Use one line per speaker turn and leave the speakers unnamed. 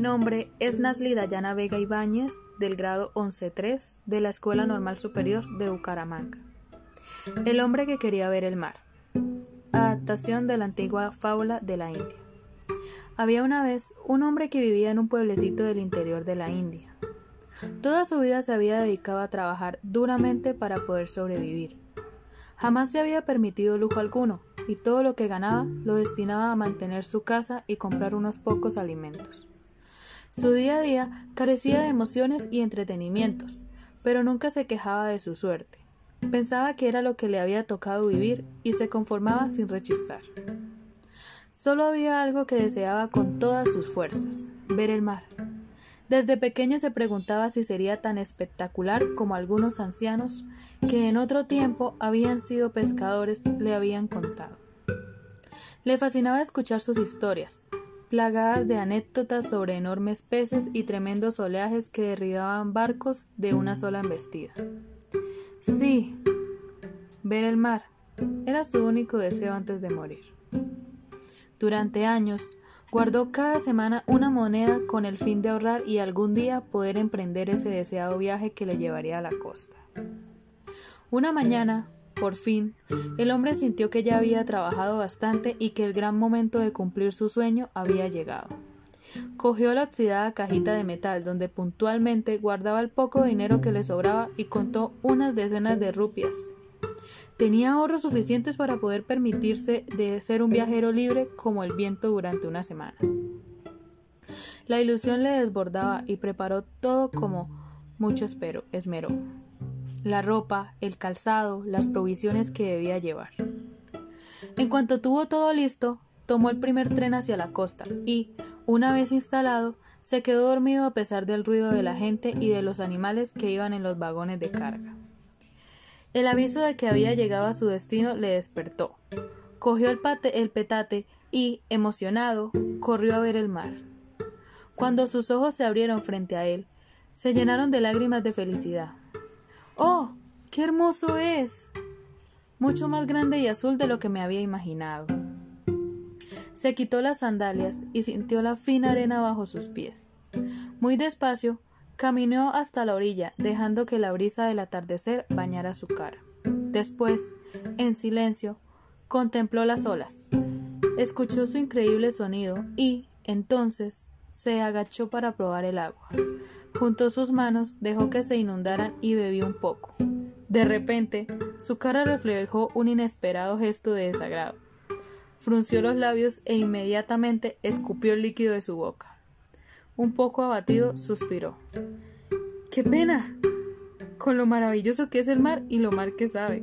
nombre es Nasli Dayana Vega Ibáñez, del grado 11-3 de la Escuela Normal Superior de Bucaramanga. El hombre que quería ver el mar. Adaptación de la antigua fábula de la India. Había una vez un hombre que vivía en un pueblecito del interior de la India. Toda su vida se había dedicado a trabajar duramente para poder sobrevivir. Jamás se había permitido lujo alguno, y todo lo que ganaba lo destinaba a mantener su casa y comprar unos pocos alimentos. Su día a día carecía de emociones y entretenimientos, pero nunca se quejaba de su suerte. Pensaba que era lo que le había tocado vivir y se conformaba sin rechistar. Solo había algo que deseaba con todas sus fuerzas, ver el mar. Desde pequeño se preguntaba si sería tan espectacular como algunos ancianos que en otro tiempo habían sido pescadores le habían contado. Le fascinaba escuchar sus historias, plagadas de anécdotas sobre enormes peces y tremendos oleajes que derribaban barcos de una sola embestida. Sí, ver el mar era su único deseo antes de morir. Durante años, Guardó cada semana una moneda con el fin de ahorrar y algún día poder emprender ese deseado viaje que le llevaría a la costa. Una mañana, por fin, el hombre sintió que ya había trabajado bastante y que el gran momento de cumplir su sueño había llegado. Cogió la oxidada cajita de metal donde puntualmente guardaba el poco dinero que le sobraba y contó unas decenas de rupias Tenía ahorros suficientes para poder permitirse de ser un viajero libre como el viento durante una semana. La ilusión le desbordaba y preparó todo como mucho espero, esmeró. La ropa, el calzado, las provisiones que debía llevar. En cuanto tuvo todo listo, tomó el primer tren hacia la costa y, una vez instalado, se quedó dormido a pesar del ruido de la gente y de los animales que iban en los vagones de carga. El aviso de que había llegado a su destino le despertó. Cogió el, petate y, emocionado, corrió a ver el mar. Cuando sus ojos se abrieron frente a él, se llenaron de lágrimas de felicidad. ¡Oh! ¡Qué hermoso es! Mucho más grande y azul de lo que me había imaginado. Se quitó las sandalias y sintió la fina arena bajo sus pies. Muy despacio Caminó hasta la orilla, dejando que la brisa del atardecer bañara su cara. Después, en silencio, contempló las olas. Escuchó su increíble sonido y, entonces, se agachó para probar el agua. Juntó sus manos, dejó que se inundaran y bebió un poco. De repente, su cara reflejó un inesperado gesto de desagrado. Frunció los labios e inmediatamente escupió el líquido de su boca. Un poco abatido, suspiró. ¡Qué pena! Con lo maravilloso que es el mar y lo mar que sabe.